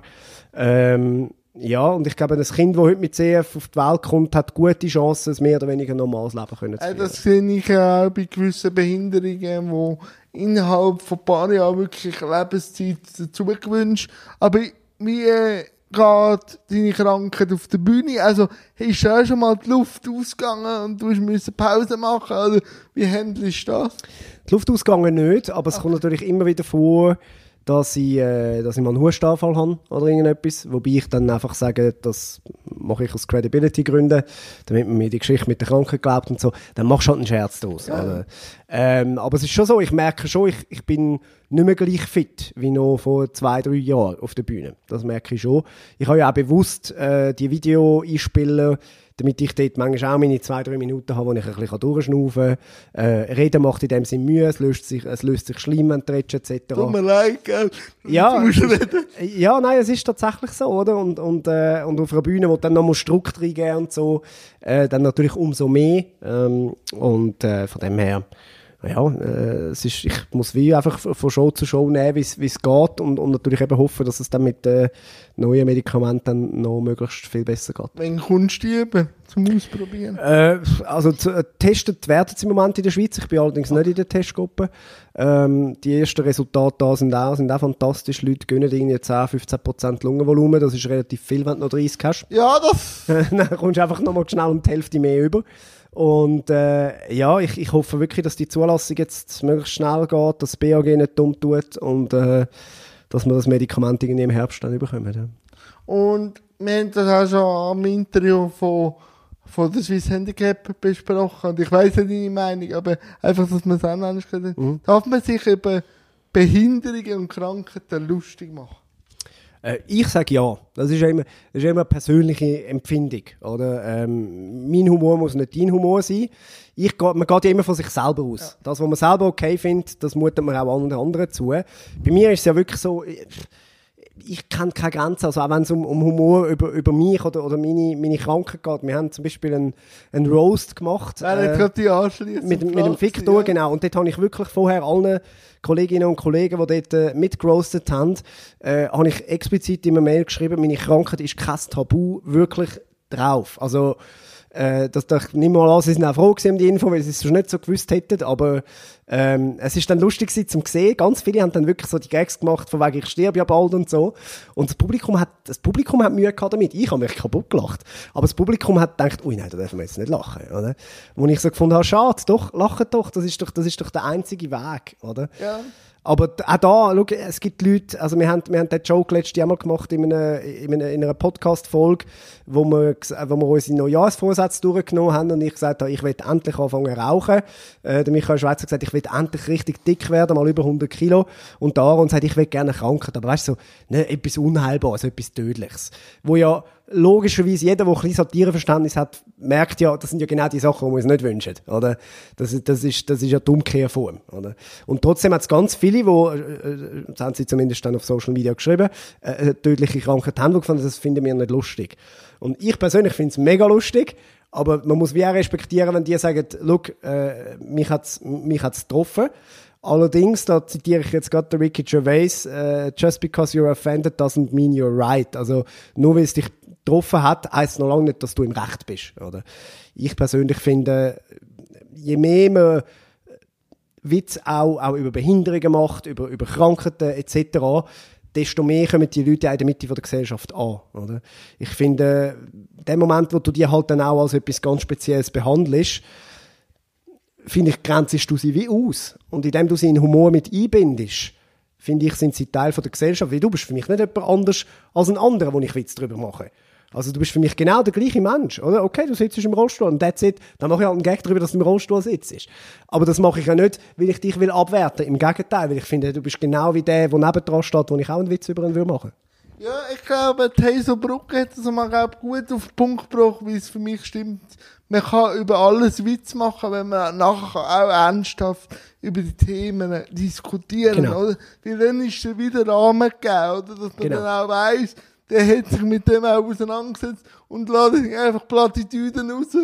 Ähm, ja, und ich glaube, ein Kind, das heute mit CF auf die Welt kommt, hat gute Chancen, ein mehr oder weniger normales Leben können zu Äh, führen. das sehe ich auch bei gewissen Behinderungen, wo innerhalb von ein paar Jahren wirklich Lebenszeit dazu gewünscht. Aber wie äh, geht deine Krankheit auf der Bühne? Also, ist auch schon mal die Luft ausgegangen und du musst Pause machen? Oder wie handelst du das? Die Luftausgänge nicht, aber es kommt natürlich immer wieder vor, dass ich, äh, dass ich mal einen Hustanfall habe oder irgendetwas. Wobei ich dann einfach sage, das mache ich aus Credibility-Gründen, damit man mir die Geschichte mit der Krankheit glaubt und so. Dann machst du halt einen Scherz daraus. oder? Ähm, aber es ist schon so, ich merke schon, ich, ich bin nicht mehr gleich fit wie noch vor zwei, drei Jahren auf der Bühne. Das merke ich schon. Ich habe ja auch bewusst äh, die Video einspielen, damit ich dort manchmal auch meine zwei, drei Minuten habe, wo ich ein bisschen durchschnaufen kann. Äh, Reden macht in dem Sinn Mühe, es löst sich, es löst sich Schleim, wenn du etc. Tut mir leid, gell? Ja, Du musst reden. ja, nein, es ist tatsächlich so, oder? Und, und, äh, und auf einer Bühne, wo du dann noch mal Druck reingeben und so, äh, dann natürlich umso mehr. Ähm, und äh, von dem her, ja, äh, es ist, ich muss wie einfach von Show zu Show nehmen, wie es geht und, und natürlich eben hoffen, dass es dann mit äh, neuen Medikamenten dann noch möglichst viel besser geht. Wenn kommst du üben, zum Ausprobieren? Äh, also äh, getestet werden sie im Moment in der Schweiz. Ich bin allerdings nicht in der Testgruppe. Ähm, die ersten Resultate da sind auch, sind auch fantastisch. Leute gönnen irgendwie 10, 15 Prozent Lungenvolumen. Das ist relativ viel, wenn du noch 30 hast. Ja, das. dann kommst du einfach nochmal schnell um die Hälfte mehr über. Und äh, ja, ich, ich hoffe wirklich, dass die Zulassung jetzt möglichst schnell geht, dass das BAG nicht dumm tut und äh, dass wir das Medikament irgendwie im Herbst dann bekommen. Ja. Und wir haben das auch schon am Interview von, von der Swiss Handicap besprochen. Und ich weiss ja deine Meinung, aber einfach, dass man es auch können. Mhm. Darf man sich über Behinderungen und Krankheiten lustig machen? Äh, ich sage ja. Das ist ja immer, das ist ja immer eine persönliche Empfindung. Oder? Ähm, mein Humor muss nicht dein Humor sein. Ich, man geht ja immer von sich selber aus. Das, was man selber okay findet, das mutet man auch anderen anderen zu. Bei mir ist es ja wirklich so, ich, ich kenne keine Grenzen. Also auch wenn es um, um Humor über, über mich oder, oder meine, meine Krankheit geht. Wir haben zum Beispiel einen, einen Roast gemacht. Hat äh, die anschließend mit, mit dem Victor, genau. Und dort habe ich wirklich vorher allen Kolleginnen und Kollegen, die dort äh, mitgerostet haben, äh, habe ich explizit in einer Mail geschrieben, meine Krankheit ist kein Tabu, wirklich drauf. Also, äh, das, das, nicht mal an, sie sind auch froh gewesen um die Info, weil sie es sonst nicht so gewusst hätten, aber ähm, es ist dann lustig gewesen zum sehen. Ganz viele haben dann wirklich so die Gags gemacht, von wegen ich sterbe ja bald und so. Und das Publikum hat, das Publikum hat Mühe gehabt damit. Ich habe mich kaputt gelacht. Aber das Publikum hat gedacht, ui nein, da dürfen wir jetzt nicht lachen, oder? Wo ich so gefunden habe, schade, doch, lacht doch, das ist doch, das ist doch der einzige Weg, oder? Ja. Aber auch da, schau, es gibt Leute, also wir haben, wir haben den Joke letztes Jahr mal gemacht in einer, in einer, in einer Podcast-Folge, wo wir, ges- wo wir unsere Neujahrsvorsätze durchgenommen haben und ich gesagt habe, ich will endlich anfangen zu rauchen. Äh, der Michael Schweizer hat gesagt, ich will endlich richtig dick werden, mal über 100 Kilo. Und der Aaron sagt, ich will gerne Krankheit. Aber weißt du, so, ne, etwas Unheilbares, etwas Tödliches. Wo ja logischerweise jeder, der ein bisschen Satireverständnis hat, merkt ja, das sind ja genau die Sachen, die wir uns nicht wünschen, oder? Das, ist- das, ist, das ist ja die Umkehrform, oder? Und trotzdem hat es ganz viele, die, äh, äh, das haben sie zumindest dann auf Social Media geschrieben, äh, äh, tödliche Krankheit haben, die gefunden, das finden wir nicht lustig. Und ich persönlich finde es mega lustig, aber man muss wie auch respektieren, wenn die sagen, look, äh, mich hat's mich hat's getroffen. Allerdings, da zitiere ich jetzt gerade Ricky Gervais, äh, just because you're offended doesn't mean you're right. Also nur weil es dich getroffen hat, heisst noch lange nicht, dass du im Recht bist. Oder? Ich persönlich finde, je mehr man Witz auch, auch über Behinderungen macht, über, über Krankheiten etc., desto mehr kommen die Leute in der Mitte der Gesellschaft an. Oder? Ich finde, der Moment, wo du die halt dann auch als etwas ganz Spezielles behandelst, finde ich, grenzest du sie wie aus. Und indem du sie in Humor mit einbindest, finde ich, sind sie Teil von der Gesellschaft. Weil du bist für mich nicht jemand anders als ein anderer, wo ich Witz darüber mache. Also du bist für mich genau der gleiche Mensch, oder? Okay, du sitzt im Rollstuhl und that's it. Dann mache ich halt einen Gag darüber, dass du im Rollstuhl sitzt. Aber das mache ich ja nicht, weil ich dich will abwerten. Im Gegenteil, weil ich finde, du bist genau wie der, der nebendran steht, wo ich auch einen Witz über ihn würde machen. Ja, ich glaube, Hazel Brugge hat das mal glaub, gut auf den Punkt gebracht, wie es für mich stimmt. Man kann über alles Witz machen, wenn man nachher auch ernsthaft über die Themen diskutieren, Genau. oder? Weil dann ist er wieder Rahmen gegeben, oder? Dass man Genau. dann auch weiss, der hat sich mit dem auch auseinandergesetzt und lässt sich einfach Plattitüden raus,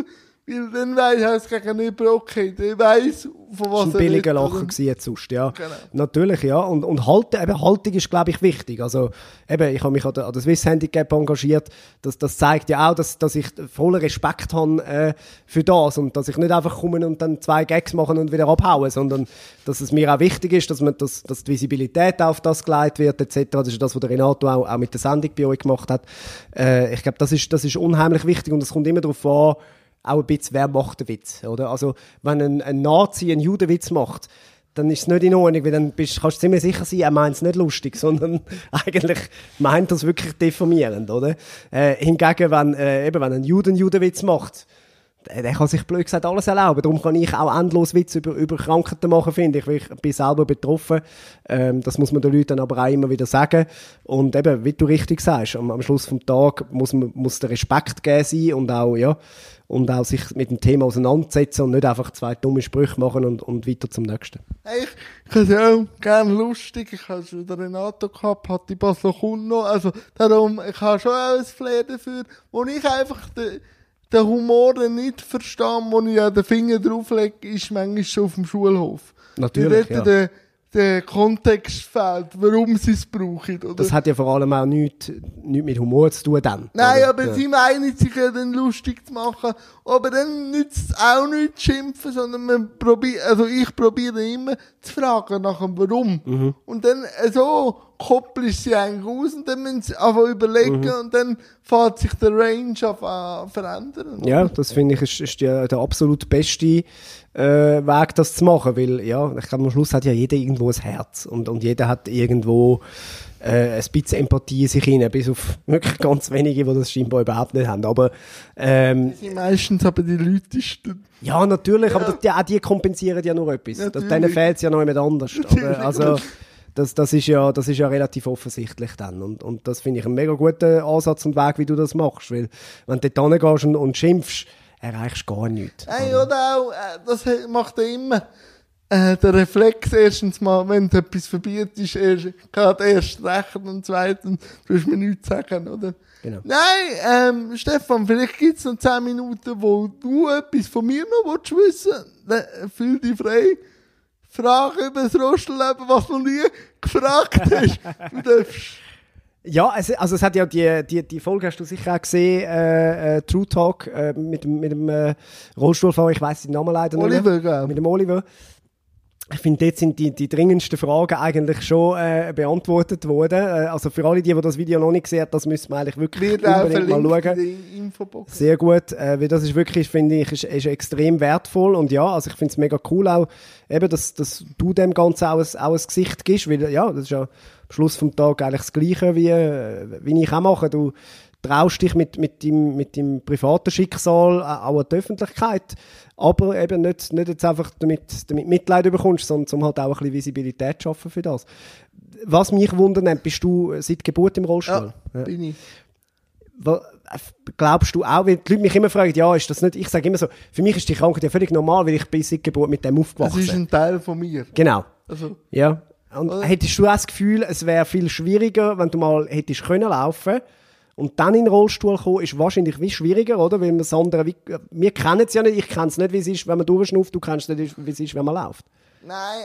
weil dann weiss er es gegenüber, okay, der weiss, von was ein er billiger redet, Lacher oder? gewesen jetzt sonst, ja. Genau. Natürlich, ja. Und, und Halten, eben, Haltung ist, glaube ich, wichtig. Also, eben, ich habe mich an der, an der Swiss Handicap engagiert. Das, das zeigt ja auch, dass, dass ich vollen Respekt habe äh, für das und dass ich nicht einfach komme und dann zwei Gags machen und wieder abhauen, sondern dass es mir auch wichtig ist, dass, man das, dass die Visibilität auf das geleitet wird, etc. Das ist das, was der Renato auch, auch mit der Sendung bei euch gemacht hat. Äh, ich glaube, das ist, das ist unheimlich wichtig und es kommt immer darauf an, auch ein bisschen, wer macht den Witz, oder? Also, wenn ein, ein Nazi einen Judenwitz macht, dann ist es nicht in Ordnung, weil dann bist, kannst du ziemlich sicher sein, er meint es nicht lustig, sondern eigentlich meint das wirklich diffamierend, oder? Äh, hingegen, wenn, äh, eben, wenn ein Juden Judenwitz macht, der, kann sich blöd gesagt alles erlauben. Darum kann ich auch endlos Witze über, über Krankheiten machen, finde ich, ich bin selber betroffen. Ähm, das muss man den Leuten aber auch immer wieder sagen. Und eben, wie du richtig sagst, am, am Schluss vom Tag muss, muss der Respekt geben sein und auch, ja, und auch sich mit dem Thema auseinandersetzen und nicht einfach zwei dumme Sprüche machen und, und weiter zum nächsten. Hey, ich, habe es auch gerne lustig. Ich habe schon Renato gehabt, hatte Basel Kuno. Also, darum, ich habe schon auch ein Flair dafür, wo ich einfach den, den Humor nicht verstehe, wo ich ja den Finger drauflege, ist manchmal schon auf dem Schulhof. Natürlich, ja. der, der Kontext fehlt, warum sie es brauchen, oder? Das hat ja vor allem auch nichts, nichts mit Humor zu tun dann. Nein, oder? aber ja. sie meinen sich ja dann lustig zu machen. Aber dann nützt es auch nicht zu schimpfen, sondern man probiert, also ich probiere immer zu fragen nach dem Warum. Mhm. Und dann so koppel ich sie eigentlich aus und dann müssen sie einfach überlegen Mhm. und dann fährt sich der Range auf an verändern. Ja, das finde ich ist, ist der, der absolut beste äh, Weg, das zu machen, weil ja, ich glaube, am Schluss hat ja jeder irgendwo ein Herz und, und jeder hat irgendwo äh, ein bisschen Empathie in sich hinein, bis auf wirklich ganz wenige, die das scheinbar überhaupt nicht haben. Aber ähm, Die meistens aber die Leute, ja, natürlich, aber das, die, auch die kompensieren ja nur etwas. Natürlich. denen fehlt es ja noch jemand anders. Oder? Also, das, das, ist ja, das ist ja relativ offensichtlich dann. Und, und das finde ich einen mega guten Ansatz und Weg, wie du das machst. Weil, wenn du dort hingehst und, und schimpfst, erreichst du gar nichts. Hey, oder auch, äh, das macht er immer. Äh, der Reflex erstens mal, wenn du etwas verbietest, erst, gerade erst recht und zweitens, du hast mir nichts sagen, oder? Genau. Nein, ähm, Stefan, vielleicht gibt's noch 10 Minuten, wo du etwas von mir noch willst wissen willst. Fühl dich frei. Frage über das Rostelleben, was du noch nie gefragt hast. Du darfst. Ja, es, also es hat ja die, die, die Folge hast du sicher auch gesehen, äh, äh, True Talk äh, mit, dem- mit dem äh, Rollstuhlfahrer, ich weiß den Namen leider nicht. Oliver, gell? Mit dem Oliver. Ich finde, dort sind die, die dringendsten Fragen eigentlich schon äh, beantwortet worden. Äh, also für alle, die, die das Video noch nicht gesehen haben, das müssen wir eigentlich wirklich auch unbedingt mal schauen. Sehr gut, äh, weil das ist wirklich, finde ich, ist, ist extrem wertvoll und ja, also ich finde es mega cool auch, eben, dass, dass du dem Ganzen auch ein, auch ein Gesicht gibst, weil ja, das ist ja am Schluss vom Tag eigentlich das Gleiche, wie, äh, wie ich auch mache. Du traust dich mit, mit, deinem, mit deinem privaten Schicksal äh, auch an die Öffentlichkeit, aber eben nicht, nicht jetzt einfach damit, damit Mitleid bekommst, sondern um halt auch ein bisschen Visibilität zu schaffen für das. Was mich wundert, bist du seit Geburt im Rollstuhl? Ja, bin ich. Wa- äh, Glaubst du auch, weil die Leute mich immer fragen, ja, ist das nicht, ich sage immer so, für mich ist die Krankheit ja völlig normal, weil ich bin seit Geburt mit dem Das aufgewachsen. ist ein Teil von mir. genau, Also, ja. Und Oder? hättest du auch das Gefühl, es wäre viel schwieriger, wenn du mal hättest können laufen und dann in den Rollstuhl kommen, ist wahrscheinlich wie schwieriger, oder? Weil das andere, wie, wir kennen es ja nicht, ich kenne es nicht, wie es ist, wenn man durchschnauft, du kennst nicht, wie es ist, wenn man läuft. Nein,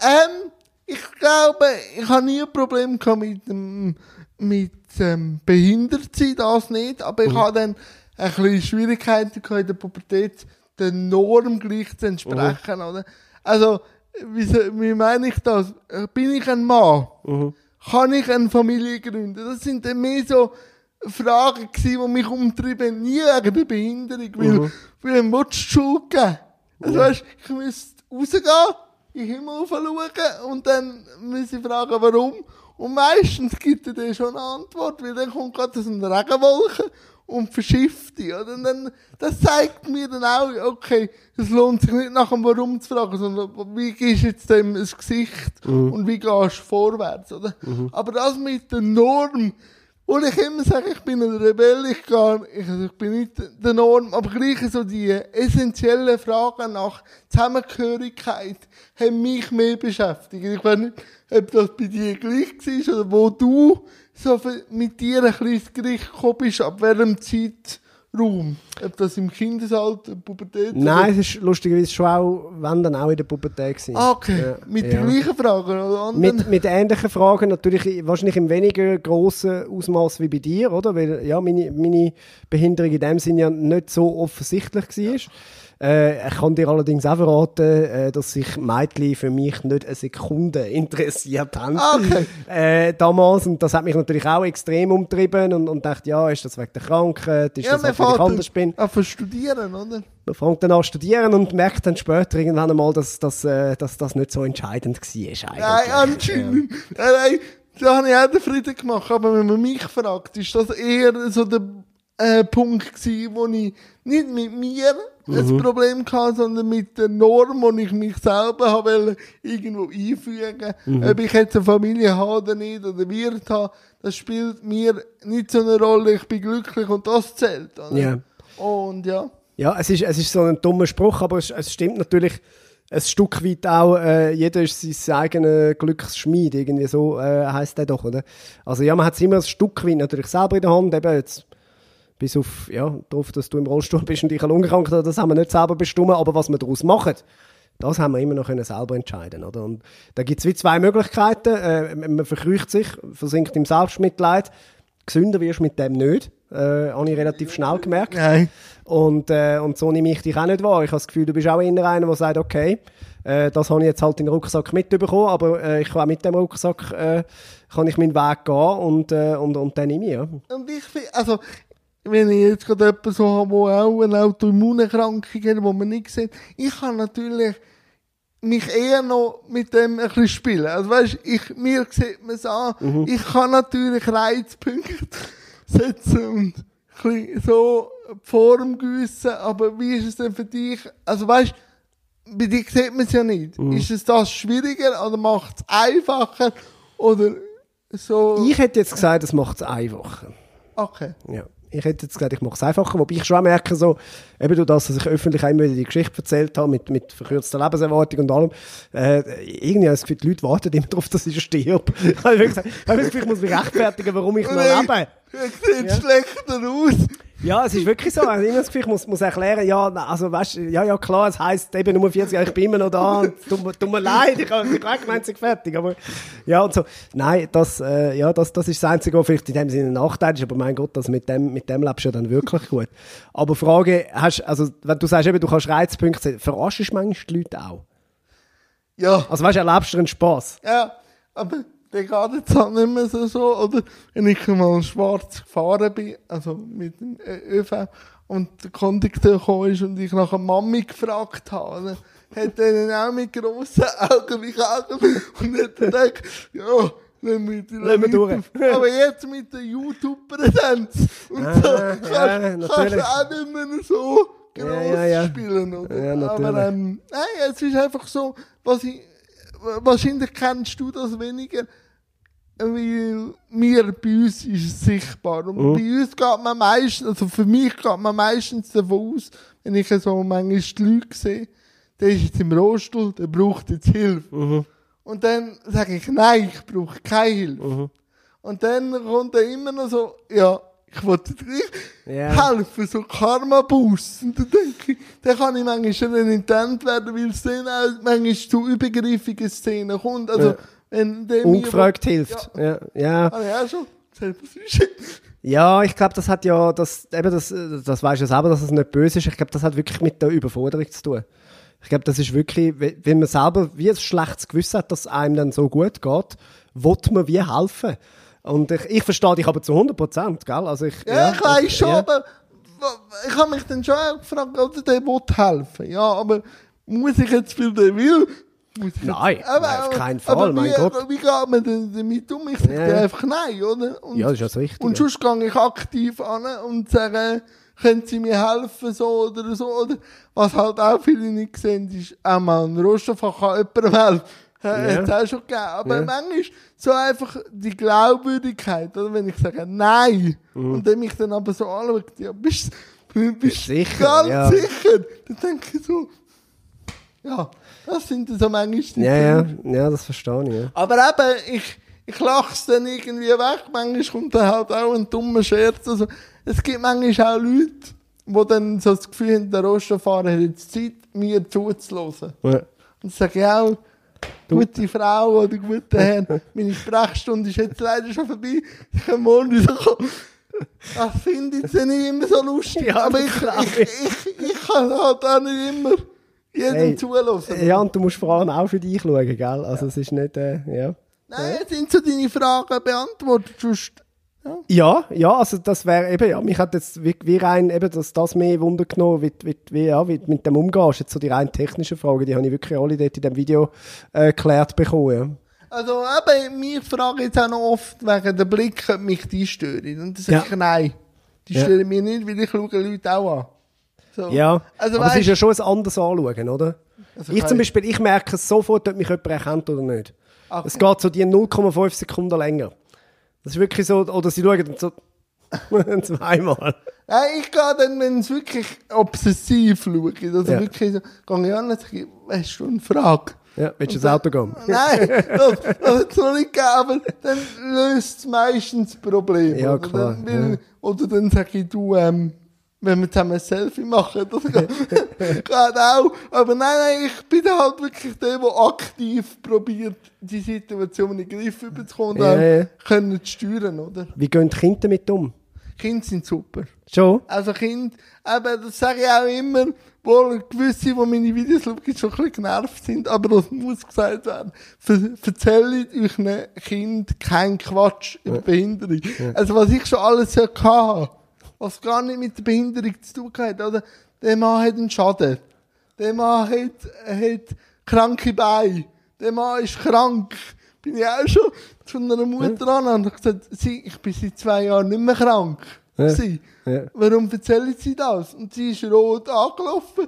ähm, ich glaube, ich habe nie ein Problem gehabt mit dem, mit ähm, Behindertsein, das nicht, aber ich habe dann ein bisschen Schwierigkeiten gehabt in der Pubertät, der Norm gleich zu entsprechen, oder? Also, wie, wie meine ich das? Äh, Bin ich ein Mann? Kann ich eine Familie gründen? Das sind dann mehr so Fragen gewesen, die mich umtrieben, nie wegen der Behinderung, weil, weil dann willst du die Schuld geben. Also weißt, ich müsste rausgehen, in den Himmel schauen und dann muss ich fragen, warum. Und meistens gibt er dann schon eine Antwort, weil dann kommt gerade so eine Regenwolke und verschifft die. Oder? Und dann, das zeigt mir dann auch, okay, es lohnt sich nicht nach dem Warum zu fragen, sondern wie gehst du jetzt dem ins Gesicht und wie gehst du vorwärts, oder? Aber das mit der Norm, und ich immer sage, ich bin ein Rebell, ich, gehe, ich, also ich bin nicht der Norm, aber gleich so die essentiellen Fragen nach Zusammengehörigkeit haben mich mehr beschäftigt. Ich weiß nicht, ob das bei dir gleich war oder wo du so mit dir ein bisschen ins Gericht gekommen bist, ab welchem Zeitraum. Ob das im Kindesalter, Pubertät Nein, es ist lustigerweise schon auch, wenn dann auch in der Pubertät gewesen. Ah, okay. Ja, mit ja. den gleichen Fragen oder anderen? Mit, mit ähnlichen Fragen, natürlich wahrscheinlich im weniger grossen Ausmaß wie bei dir, oder? Weil ja, meine, meine Behinderung in dem Sinne ja nicht so offensichtlich war. Äh, ich kann dir allerdings auch verraten, äh, dass sich Mädchen für mich nicht eine Sekunde interessiert haben. Ah, okay. Äh, damals. Und das hat mich natürlich auch extrem umtrieben und, und dachte, ja, ist das wegen der Krankheit, ist ja, das, weil ich anders bin. an zu studieren, oder? Man fängt dann an zu studieren und merkt dann später irgendwann einmal, dass, dass, äh, dass das nicht so entscheidend war. Eigentlich. Nein, anscheinend. Nein, nein, da habe ich auch den Frieden gemacht. Aber wenn man mich fragt, ist das eher so der äh, Punkt gewesen, wo ich nicht mit mir Mhm. ein Problem hatte, sondern mit der Norm, wo ich mich selber habe irgendwo einfügen. Mhm. Ob ich jetzt eine Familie habe oder nicht, oder Wirt habe, das spielt mir nicht so eine Rolle. Ich bin glücklich und das zählt. Oder? Ja. Und ja. Ja, es ist, es ist so ein dummer Spruch, aber es, es stimmt natürlich ein Stück weit auch, äh, jeder ist sein eigener Glücksschmied, irgendwie so äh, heisst der doch, oder? Also ja, man hat es immer ein Stück weit natürlich selber in der Hand, eben jetzt bis auf, ja, darauf, dass du im Rollstuhl bist und ich eine Lungenkrankheit habe, das haben wir nicht selber bestimmt, aber was wir daraus machen, das haben wir immer noch können selber entscheiden, oder? Und da gibt es wie zwei Möglichkeiten, äh, man verkrücht sich, versinkt im Selbstmitleid, gesünder wirst du mit dem nicht, äh, habe ich relativ schnell gemerkt. Nein. Und, äh, und so nehme ich dich auch nicht wahr. Ich habe das Gefühl, du bist auch eher einer, der sagt, okay, äh, das habe ich jetzt halt in den Rucksack mitbekommen, aber äh, ich kann auch mit dem Rucksack äh, kann ich meinen Weg gehen und, äh, und, und dann nehme ich, ja. Und ich finde, also, wenn ich jetzt gerade jemanden so habe, der auch eine Autoimmunerkrankung hat, die man nicht sieht, ich kann natürlich mich eher noch mit dem ein bisschen spielen. Also weißt, ich, mir sieht man es an, ich kann natürlich Reizpunkte setzen und ein bisschen so die Form gießen, aber wie ist es denn für dich? Also weißt, bei dir sieht man es ja nicht. Ist es das schwieriger oder macht es einfacher oder so? Ich hätte jetzt gesagt, das macht es einfacher. Okay. Ja. Ich hätte jetzt gesagt, ich mache es einfacher, wobei ich schon merke, so, eben durch das, dass ich öffentlich wieder die Geschichte erzählt habe, mit, mit verkürzter Lebenserwartung und allem, äh, irgendwie habe ich das Gefühl, die Leute warten immer darauf, dass ich stirb. ich habe ich das Gefühl, ich muss mich rechtfertigen, warum ich noch lebe. Er sieht schlechter aus. Ja, es ist wirklich so. Also, ich Gefühl, ich muss, muss erklären, ja, also, weißt, ja, ja, klar, es heisst eben Nummer 40 Jahre, ich bin immer noch da, und tut, mir- tut mir leid, ich habe habe gemeint, fertig, aber, ja, und so. Nein, das, äh, ja, das, das ist das Einzige, was vielleicht in dem Sinne ein Nachteil ist, aber mein Gott, das mit dem, mit dem lebst du ja dann wirklich gut. Aber Frage, hast, also, wenn du sagst eben, du kannst Reizpunkte setzen, verarschst du manchmal die Leute auch? Ja, Also, weißt du, erlebst du einen Spass? ja, aber der geht jetzt halt nicht mehr so, so. Oder wenn ich mal schwarz gefahren bin, also mit dem Ö- ÖV, und der Kondukteur gekommen ist und ich nach einer Mami gefragt habe, hat er dann auch mit grossen Augen mich angeschaut und hat dann gedacht, ja, Lassen wir, Lassen wir durch. Aber jetzt mit der YouTube-Präsenz und Ah, so, ja, kannst, kannst natürlich. du auch nicht mehr so groß Ja, ja, ja. spielen, oder? Ja. Aber ähm, nein, es ist einfach so, was ich, wahrscheinlich kennst du das weniger, weil mir bei uns ist es sichtbar. Und Mhm. bei uns geht man meistens, also für mich geht man meistens davon aus, wenn ich so manchmal die Leute sehe, der ist jetzt im Rollstuhl, der braucht jetzt Hilfe. Mhm. Und dann sage ich, nein, ich brauche keine Hilfe. Mhm. Und dann kommt er immer noch so, ja, ich wollte dir Ja. helfen, so Karma-Boost. Und dann denke ich, dann kann ich manchmal schon renitent werden, weil es dann auch manchmal zu übergriffigen Szenen kommt. Also, Ja. Ungefragt hilft. Ja, ja. Jetzt? Ja, ich glaube, das hat ja, das, eben das, das weißt du ja selber, dass es nicht böse ist. Ich glaube, das hat wirklich mit der Überforderung zu tun. Ich glaube, das ist wirklich, we- wenn man selber wie ein schlechtes Gewissen hat, dass es einem dann so gut geht, will man wie helfen. Und ich, ich verstehe dich aber zu 100 Prozent, gell? Also ich, Ja, ich weiß schon, ja. aber ich habe mich dann schon auch gefragt, oder der will helfen. Ja, aber muss ich jetzt, weil der will, Nein, aber, auf keinen Fall, aber mein wie, Gott. Wie geht man denn damit um? Ich sage Ja, einfach nein, oder? Und, Ja, das ist ja das Richtige. Und sonst gehe ich aktiv an und sage, können Sie mir helfen, so oder so, oder? Was halt auch viele nicht sehen, ist, auch mal ein Rohstofffach kann jemandem helfen. Ja. Hat auch schon gegeben. Aber Ja. manchmal so einfach die Glaubwürdigkeit, oder? Wenn ich sage Nein, Mhm. und dann mich dann aber so anschaut, ja, bist du bist Sicher, ganz ja. sicher? Dann denke ich so, ja, das sind so manchmal die Ja, ja, ja, das verstehe ich. Ja. Aber eben, ich, ich lache es dann irgendwie weg. Manchmal kommt dann halt auch ein dummer Scherz. Also, es gibt manchmal auch Leute, die dann so das Gefühl haben, der Rollstuhlfahrer hat jetzt Zeit, mir zuzuhören. Ja. Und sage ich auch, gute Frau oder guter Herr, meine Sprechstunde ist jetzt leider schon vorbei. Ich kann morgen wieder kommen. Das finde ich nicht immer so lustig. Aber ich, ich, ich, ich kann halt auch nicht immer jedem Hey, zuhören. ja, und du musst vor allem auch für dich schauen, gell? Also es ist nicht, äh, ja. Nein, sind so deine Fragen beantwortet? Sonst, ja. Ja, ja, also das wäre eben, ja, mich hat jetzt wie, wie rein eben das, das mehr Wunder genommen, wie, wie, wie, ja, wie mit dem umgehst. Jetzt so die rein technischen Fragen, die habe ich wirklich alle dort in dem Video äh, geklärt bekommen. Also eben, mich fragen jetzt auch noch oft wegen der Blick, ob mich die stören. Und dann sage Ja. ich, nein, die Ja. stören mich nicht, weil ich schaue Leute auch an. So. Ja. Also, aber es ist ja schon ein anderes Anschauen, oder? Also ich zum Beispiel, ich merke es sofort, ob mich jemand erkennt oder nicht. Okay. Es geht so die 0,5 Sekunden länger. Das ist wirklich so, oder sie schauen dann so zweimal. Nein, ich gehe dann, wenn es wirklich obsessiv schaut, also Ja. wirklich so, gehe ich an und sage, weißt du, eine Frage? Ja, willst du ins Auto gehen? Nein, das, das hat es noch nicht gegeben, aber dann löst es meistens das Problem. Ja, oder? klar, Dann, weil, ja. oder dann sage ich, du, ähm, wenn wir zusammen ein Selfie machen, das geht, auch. Aber nein, nein, ich bin halt wirklich der, der aktiv probiert, die Situation in den Griff überzukommen und Ja, ja. können zu steuern, oder? Wie gehen die Kinder damit um? Kinder sind super. Schon? Also Kind, eben, das sage ich auch immer, wohl gewisse, die meine Videos schauen, schon ein bisschen genervt sind, aber das muss gesagt werden. Erzählt euch Kind kein Quatsch über Behinderung. Also was ich schon alles so hatte, was gar nicht mit der Behinderung zu tun hat, oder? Der Mann hat einen Schaden. Der Mann hat, hat kranke Beine. Der Mann ist krank. Bin ich auch schon zu einer Mutter an und habe gesagt, sie, ich bin seit zwei Jahren nicht mehr krank. Ja. Sie. Ja. Warum erzählen sie das? Und sie ist rot angelaufen.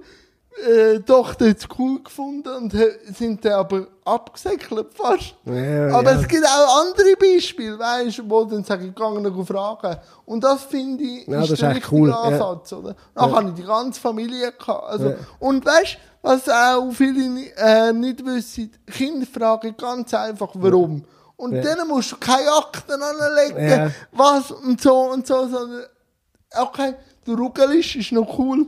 Äh, Tochter hat es cool gefunden und sind dann aber abgesäckelt fast. Ja, aber ja. es gibt auch andere Beispiele, weißt wo dann sage ich, gegangen noch fragen. Und das finde ich, Ja, das ist der echt richtige cool, ja. Ansatz, oder? Dann habe ich die ganze Familie gehabt. Also, Ja. Und weißt du, was auch viele äh, nicht wissen, Kinder fragen ganz einfach, warum. Und Ja. denen musst du keine Akten anlegen, Ja. was und so und so, sondern, okay, der Ruggelisch ist noch cool.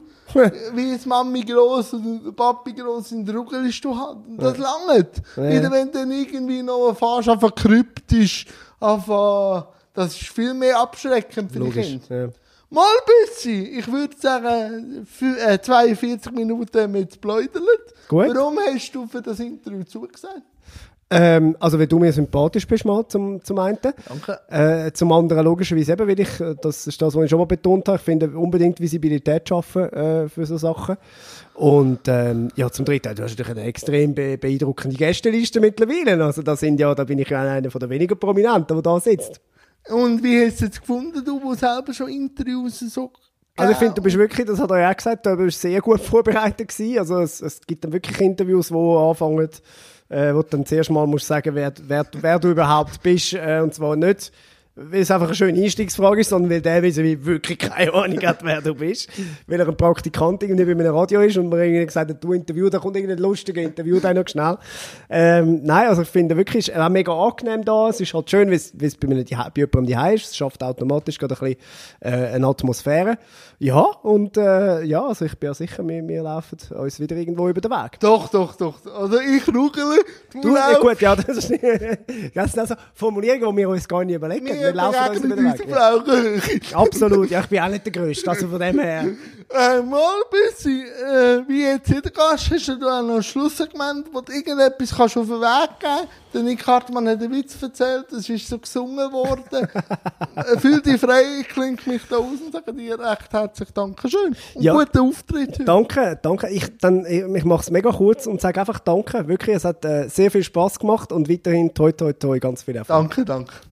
Wie ist Mami gross der Papi gross in der Ruggelisch du hast. Und das langt. Ja. Wieder wenn du dann irgendwie noch fast einfach kryptisch, einfach, das ist viel mehr abschreckend für die Logisch. Kinder. Ja. Mal bisschen. Ich würde sagen, für, äh, 42 Minuten haben wir jetzt pläudert. Gut. Warum hast du für das Interview zugesagt? Ähm, also, wenn du mir sympathisch bist, mal zum, zum einen. Danke. Äh, zum anderen logischerweise eben, weil ich, äh, das ist das, was ich schon mal betont habe, ich finde unbedingt Visibilität schaffen äh, für so Sachen. Und ähm, ja, zum Dritten, du hast natürlich eine extrem be beeindruckende Gästeliste mittlerweile. Also da sind ja, da bin ich ja einer der weniger Prominenten, der da sitzt. Und wie hast du es gefunden, du, wo selber schon Interviews so Also ich finde, du bist wirklich, das hat er ja auch gesagt, du bist sehr gut vorbereitet gewesen. Also es, es gibt dann wirklich Interviews, wo anfangen, äh, wo du dann zuerst mal musst sagen, wer, wer, wer du überhaupt bist. Äh, und zwar nicht, weil es einfach eine schöne Einstiegsfrage ist, sondern weil der wie wirklich keine Ahnung hat, wer du bist. Weil er ein Praktikant irgendwie bei einem Radio ist und man irgendwie gesagt hat, du Interview, da kommt irgendein lustiger Interview, da noch schnell. Ähm, nein, also ich finde wirklich, es ist mega angenehm da. Es ist halt schön, wie es bei, die- bei jemandem die ist. Es schafft automatisch gerade ein bisschen äh, eine Atmosphäre. Ja, und äh, ja, also ich bin ja sicher, wir, wir laufen uns wieder irgendwo über den Weg. Doch, doch, doch. Also ich ruggele, du, Du, ja, laufst. gut, ja, das ist das sind also Formulierungen, die wir uns gar nicht überlegen. Wir wir laufen uns in weg. Absolut, ja, ich bin auch nicht der Größte, also von dem her. Äh, mal ein bisschen, äh, wie jetzt jeder Gast, hast du auch noch ein Schlusssegment, wo du irgendetwas kannst auf den Weg geben Der Nick Hartmann hat einen Witz erzählt, es ist so gesungen worden. äh, fühl dich frei, ich klinge mich da aus und sage dir recht herzlich Dankeschön. Und Ja. guten Auftritt heute. Danke, danke. Ich, dann, ich, ich mache es mega kurz und sage einfach Danke. Wirklich, es hat äh, sehr viel Spaß gemacht und weiterhin toi toi toi ganz viel Erfolg. Danke, danke.